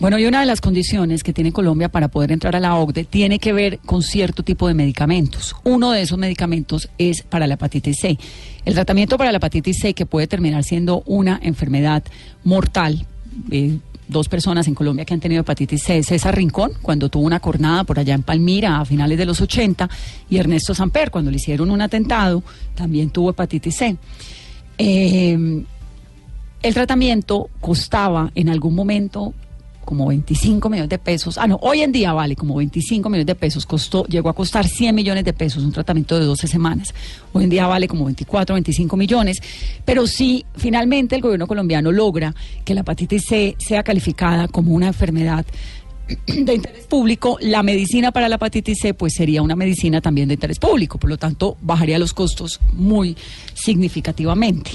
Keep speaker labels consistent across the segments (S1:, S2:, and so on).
S1: Bueno, y una de las condiciones que tiene Colombia para poder entrar a la OCDE tiene que ver con cierto tipo de medicamentos. Uno de esos medicamentos es para la hepatitis C. El tratamiento para la hepatitis C, que puede terminar siendo una enfermedad mortal, eh, dos personas en Colombia que han tenido hepatitis C, César Rincón, cuando tuvo una cornada por allá en Palmira a finales de los 80, y Ernesto Samper, cuando le hicieron un atentado, también tuvo hepatitis C. Eh, el tratamiento costaba en algún momento como 25 millones de pesos. Ah, no, hoy en día vale como 25 millones de pesos. Costó, llegó a costar 100 millones de pesos un tratamiento de 12 semanas. Hoy en día vale como 24, 25 millones. Pero si finalmente el gobierno colombiano logra que la hepatitis C sea calificada como una enfermedad de interés público, la medicina para la hepatitis C pues sería una medicina también de interés público, por lo tanto bajaría los costos muy significativamente.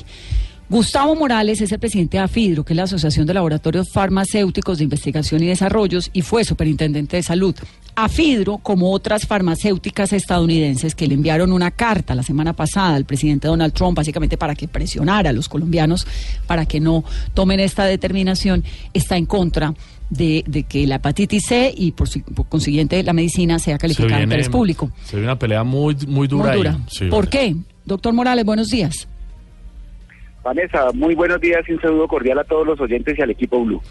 S1: Gustavo Morales es el presidente de AFIDRO, que es la Asociación de Laboratorios Farmacéuticos de Investigación y Desarrollos, y fue superintendente de salud. AFIDRO, como otras farmacéuticas estadounidenses que le enviaron una carta la semana pasada al presidente Donald Trump, básicamente para que presionara a los colombianos para que no tomen esta determinación, está en contra de, que la hepatitis C y por, consiguiente la medicina sea calificada de interés público.
S2: Se ve una pelea muy, muy dura.
S1: ¿Por qué? Doctor Morales, buenos días.
S3: Vanessa, muy buenos días y un saludo cordial a todos los oyentes y al equipo Blue.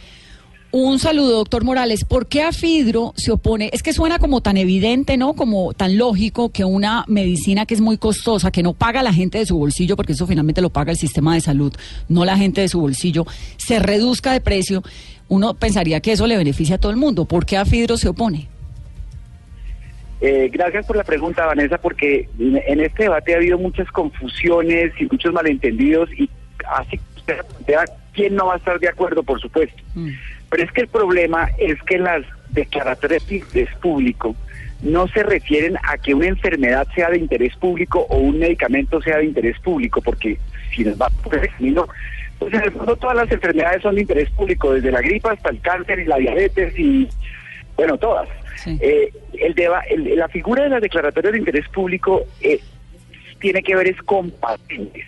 S1: Un saludo, doctor Morales. ¿Por qué Afidro se opone? Es que suena como tan evidente, ¿no? Como tan lógico que una medicina que es muy costosa, que no paga la gente de su bolsillo, porque eso finalmente lo paga el sistema de salud, no la gente de su bolsillo, se reduzca de precio. Uno pensaría que eso le beneficia a todo el mundo. ¿Por qué Afidro se opone?
S3: Eh, gracias por la pregunta, Vanessa, porque en este debate ha habido muchas confusiones y muchos malentendidos y así usted plantea, ¿quién no va a estar de acuerdo, por supuesto? Mm. Pero es que el problema es que las declaratorias de interés público no se refieren a que una enfermedad sea de interés público o un medicamento sea de interés público, porque si nos va por ese camino, pues en el fondo todas las enfermedades son de interés público, desde la gripa hasta el cáncer y la diabetes y, bueno, todas. Eh, el, la figura de las declaratorias de interés público eh, tiene que ver es con patentes.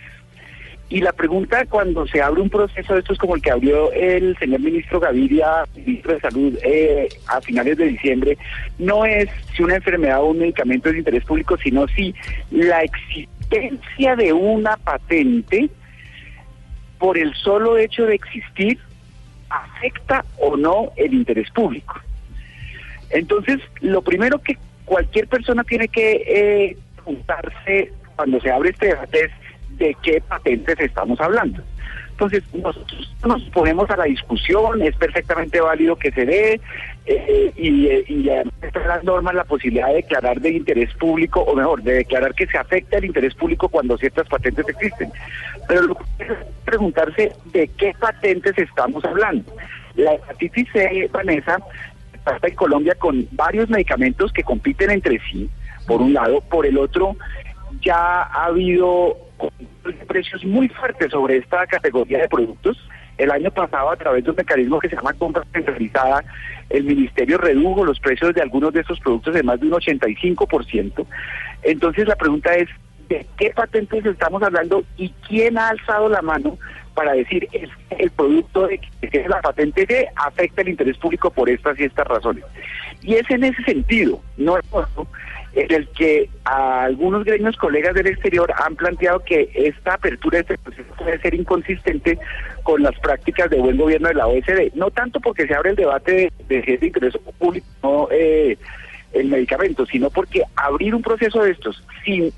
S3: Y la pregunta cuando se abre un proceso de estos como el que abrió el señor ministro Gaviria, ministro de Salud, eh, a finales de diciembre, no es si una enfermedad o un medicamento es de interés público, sino si la existencia de una patente por el solo hecho de existir afecta o no el interés público. Entonces, lo primero que cualquier persona tiene que eh, preguntarse cuando se abre este debate es de qué patentes estamos hablando. Entonces, nosotros nos ponemos a la discusión, es perfectamente válido que se dé, eh, y, y está en las normas la posibilidad de declarar de interés público, o mejor, de declarar que se afecta el interés público cuando ciertas patentes existen. Pero lo que es preguntarse de qué patentes estamos hablando. La hepatitis C, Vanessa, está en Colombia con varios medicamentos que compiten entre sí, por un lado, por el otro, ya ha habido precios muy fuertes sobre esta categoría de productos. El año pasado, a través de un mecanismo que se llama compra centralizada, el ministerio redujo los precios de algunos de estos productos de más de un 85%. Entonces, la pregunta es, ¿de qué patentes estamos hablando y quién ha alzado la mano para decir es el producto de que la patente de afecta el interés público por estas y estas razones? Y es en ese sentido, no es en el que algunos gremios colegas del exterior han planteado que esta apertura de este proceso puede ser inconsistente con las prácticas de buen gobierno de la OSD. No tanto porque se abre el debate de, si es de interés público no, eh, el medicamento, sino porque abrir un proceso de estos sin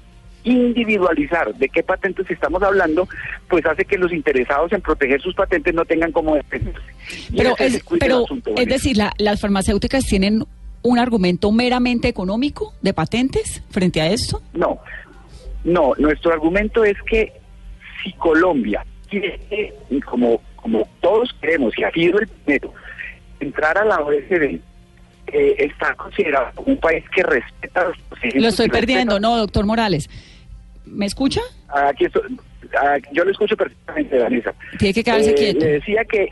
S3: individualizar de qué patentes estamos hablando, pues hace que los interesados en proteger sus patentes no tengan como defenderse.
S1: Pero, es, pero es decir, las farmacéuticas tienen un argumento meramente económico de patentes frente a esto?
S3: No, no, nuestro argumento es que si Colombia quiere, como, como todos queremos, y ha sido el primero, entrar a la OECD, eh, está considerado un país que respeta
S1: los Lo estoy perdiendo, no, doctor Morales. ¿Me escucha?
S3: Aquí yo lo escucho perfectamente, Vanessa.
S1: Tiene que quedarse
S3: eh,
S1: quieto.
S3: Le decía que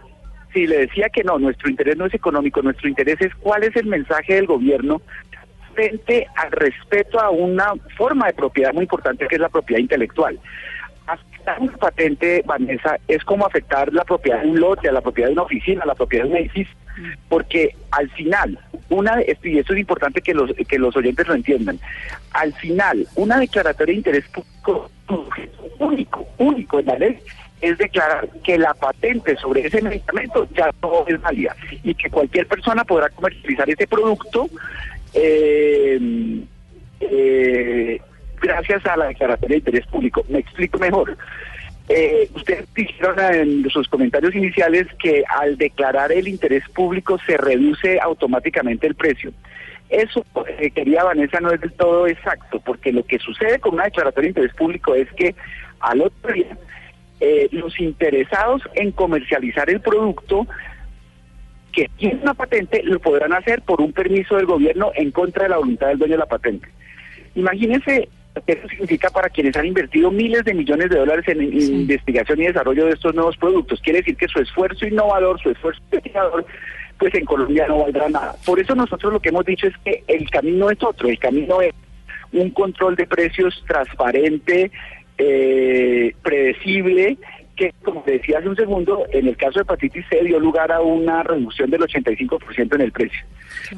S3: Sí, le decía que no, nuestro interés no es económico, nuestro interés es cuál es el mensaje del gobierno frente al respeto a una forma de propiedad muy importante que es la propiedad intelectual. una patente, Vanessa, es como afectar la propiedad de un lote, a la propiedad de una oficina, a la propiedad de un edificio, porque al final, una y esto es importante que los que los oyentes lo entiendan, al final, una declaratoria de interés público único, único en la ley es declarar que la patente sobre ese medicamento ya no es válida y que cualquier persona podrá comercializar ese producto eh, eh, gracias a la declaración de interés público. Me explico mejor. Eh, ustedes dijeron en sus comentarios iniciales que al declarar el interés público se reduce automáticamente el precio. Eso, eh, quería Vanessa, no es del todo exacto, porque lo que sucede con una declaratoria de interés público es que al otro día eh, los interesados en comercializar el producto que tiene una patente lo podrán hacer por un permiso del gobierno en contra de la voluntad del dueño de la patente. Imagínense qué eso significa para quienes han invertido miles de millones de dólares en, investigación y desarrollo de estos nuevos productos. Quiere decir que su esfuerzo innovador, su esfuerzo investigador, pues en Colombia no valdrá nada. Por eso nosotros lo que hemos dicho es que el camino es otro, el camino es un control de precios transparente, eh, predecible que, como decía hace un segundo, en el caso de hepatitis C dio lugar a una reducción del 85% en el precio.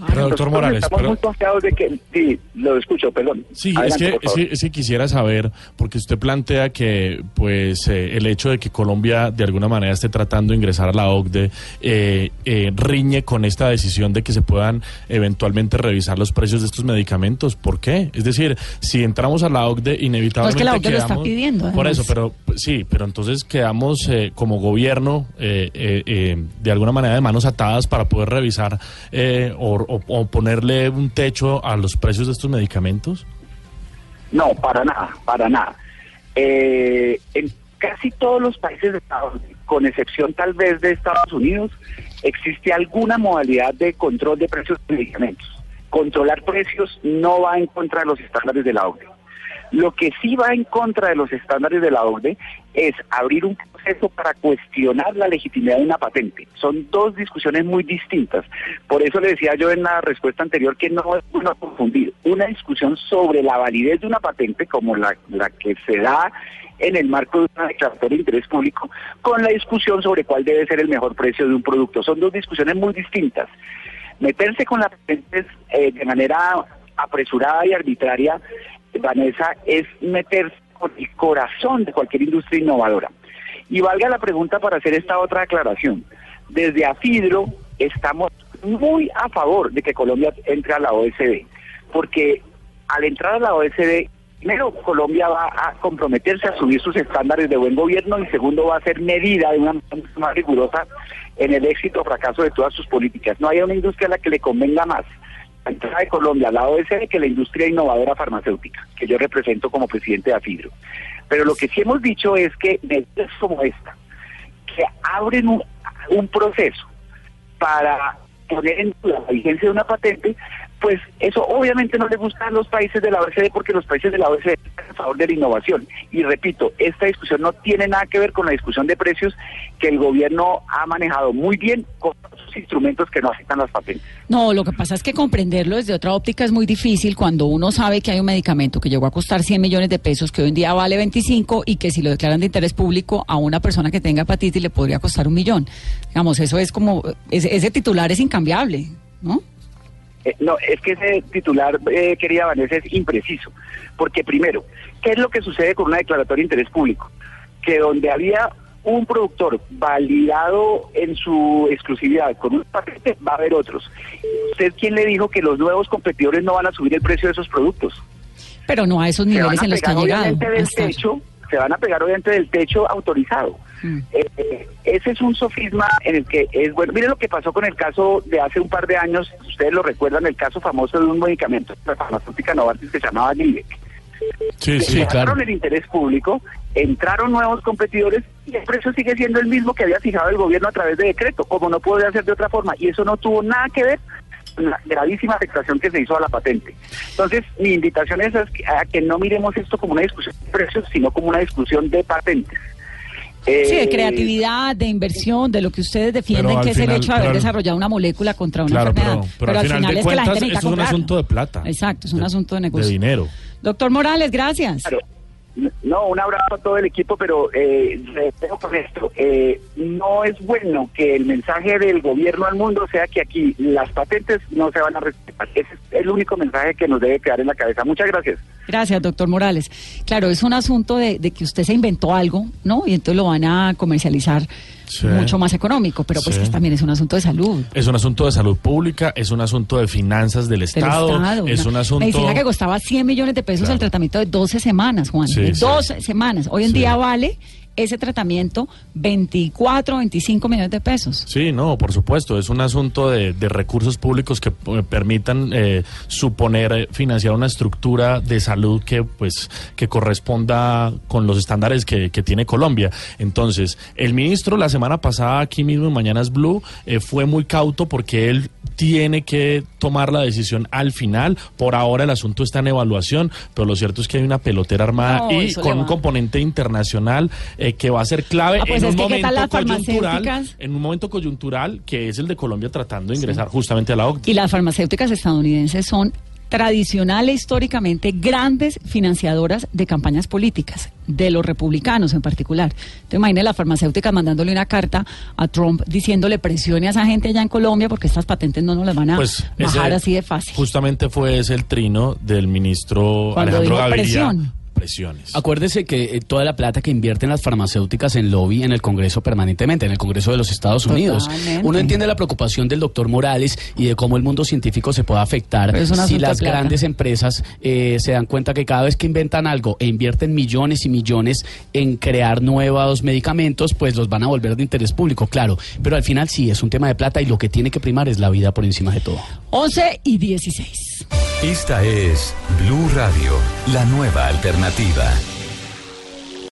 S2: Pero, doctor Morales,
S3: estamos muy confiados de que, sí, lo escucho, perdón.
S2: Sí, es, que, es, quisiera saber, porque usted plantea que pues eh, el hecho de que Colombia de alguna manera esté tratando de ingresar a la OCDE eh, eh, riñe con esta decisión de que se puedan eventualmente revisar los precios de estos medicamentos. ¿Por qué? Es decir, si entramos a la OCDE, inevitablemente.
S1: No es que la OCDE lo está pidiendo.
S2: Por eso, pero sí, pero entonces quedamos eh, como gobierno eh, eh, de alguna manera de manos atadas para poder revisar o, ponerle un techo a los precios de estos medicamentos?
S3: No, para nada, para nada. en casi todos los países de Estados Unidos, con excepción tal vez de Estados Unidos, existe alguna modalidad de control de precios de medicamentos. Controlar precios no va en contra de los estándares de la OCDE. Lo que sí va en contra de los estándares de la OCDE es abrir un proceso para cuestionar la legitimidad de una patente. Son dos discusiones muy distintas. Por eso le decía yo en la respuesta anterior que no es bueno confundir una discusión sobre la validez de una patente, como la, la que se da en el marco de una declaratoria de interés público, con la discusión sobre cuál debe ser el mejor precio de un producto. Son dos discusiones muy distintas. Meterse con las patentes eh, de manera apresurada y arbitraria Vanessa, es meterse con el corazón de cualquier industria innovadora. Y valga la pregunta para hacer esta otra aclaración. Desde AFIDRO estamos muy a favor de que Colombia entre a la OECD, porque al entrar a la OECD, primero Colombia va a comprometerse a subir sus estándares de buen gobierno y segundo va a ser medida de una manera más rigurosa en el éxito o fracaso de todas sus políticas. No hay una industria a la que le convenga más la entrada de Colombia al lado de que la industria innovadora farmacéutica, que yo represento como presidente de AFIDRO. Pero lo que sí hemos dicho es que medidas como esta, que abren un, proceso para poner en la vigencia de una patente, pues eso obviamente no le gusta a los países de la OECD porque los países de la están a favor de la innovación. Y repito, esta discusión no tiene nada que ver con la discusión de precios que el gobierno ha manejado muy bien con sus instrumentos que no afectan las patentes.
S1: No, lo que pasa es que comprenderlo desde otra óptica es muy difícil cuando uno sabe que hay un medicamento que llegó a costar 100 millones de pesos, que hoy en día vale 25 y que si lo declaran de interés público a una persona que tenga hepatitis le podría costar un millón. Digamos, eso es como, ese titular es incambiable, ¿no?
S3: Eh, no, es que ese titular, eh, querida Vanessa, es impreciso. Porque primero, ¿qué es lo que sucede con una declaratoria de interés público? Que donde había un productor validado en su exclusividad con un paquete, va a haber otros. ¿Usted quién le dijo que los nuevos competidores no van a subir el precio de esos productos?
S1: Pero no a esos niveles en los que han llegado.
S3: Del techo, se van a pegar obviamente del techo autorizado. Mm. Eh, ese es un sofisma en el que es bueno. Mire lo que pasó con el caso de hace un par de años, ustedes lo recuerdan, el caso famoso de un medicamento, la farmacéutica Novartis que se llamaba Glivec.
S2: Sí, sí, claro.
S3: el interés público, entraron nuevos competidores y el precio sigue siendo el mismo que había fijado el gobierno a través de decreto, como no puede hacer de otra forma. Y eso no tuvo nada que ver con la gravísima afectación que se hizo a la patente. Entonces, mi invitación es a que no miremos esto como una discusión de precios, sino como una discusión de patentes
S1: sí, de eh, creatividad, de inversión, de lo que ustedes defienden, que es el hecho de haber desarrollado una molécula contra una enfermedad.
S2: Pero, al final, es que la gente es un asunto de plata.
S1: Exacto, es un asunto de negocio.
S2: De dinero.
S1: Doctor Morales, gracias.
S3: No, un abrazo a todo el equipo, pero eh, tengo con esto. Eh, no es bueno que el mensaje del gobierno al mundo sea que aquí las patentes no se van a respetar. Ese es el único mensaje que nos debe quedar en la cabeza. Muchas gracias.
S1: Gracias, doctor Morales. Claro, es un asunto de que usted se inventó algo, ¿no? Y entonces lo van a comercializar
S2: Sí.
S1: mucho más económico, pero pues
S2: Sí.
S1: que también es un asunto de salud.
S2: Es un asunto de salud pública, es un asunto de finanzas del
S1: del
S2: Estado,
S1: Estado,
S2: es
S1: una
S2: un asunto...
S1: Medicina que costaba 100 millones de pesos
S2: Claro.
S1: el tratamiento de 12 semanas, Juan. De
S2: sí.
S1: 12 semanas. Hoy en día vale ese tratamiento 24, 25 millones de pesos.
S2: Sí, no, por supuesto, es un asunto de, de recursos públicos que eh, permitan eh, suponer eh, financiar una estructura de salud que pues que corresponda con los estándares que, que tiene Colombia. Entonces, el ministro la semana pasada aquí mismo en Mañanas Blue eh, fue muy cauto porque él tiene que tomar la decisión al final. Por ahora el asunto está en evaluación, pero lo cierto es que hay una pelotera armada
S1: No,
S2: y con un componente internacional eh, que va a ser clave
S1: Ah, pues
S2: en
S1: es
S2: un
S1: que, ¿qué tal
S2: momento coyuntural, en un momento coyuntural que es el de Colombia tratando de ingresar justamente a la OCDE.
S1: Y las farmacéuticas estadounidenses son tradicionales, históricamente, grandes financiadoras de campañas políticas, de los republicanos en particular. Entonces, imagínate las farmacéuticas mandándole una carta a Trump diciéndole presione a esa gente allá en Colombia porque estas patentes no nos las van a
S2: Pues
S1: bajar
S2: ese
S1: así de fácil.
S2: Justamente fue ese el trino del ministro
S1: Cuando
S2: Alejandro Gaviria.
S1: presión.
S2: Presiones.
S4: Acuérdese que eh, toda la plata que invierten las farmacéuticas en lobby en el Congreso permanentemente, en el Congreso de los Estados Unidos.
S1: Totalmente.
S4: Uno entiende la preocupación del doctor Morales y de cómo el mundo científico se puede afectar si las
S1: plata.
S4: grandes empresas eh, se dan cuenta que cada vez que inventan algo e invierten millones y millones en crear nuevos medicamentos, pues los van a volver de interés público, claro. Pero al final sí, es un tema de plata y lo que tiene que primar es la vida por encima de todo.
S1: 11 y 16.
S5: Esta es Blue Radio, la nueva alternativa.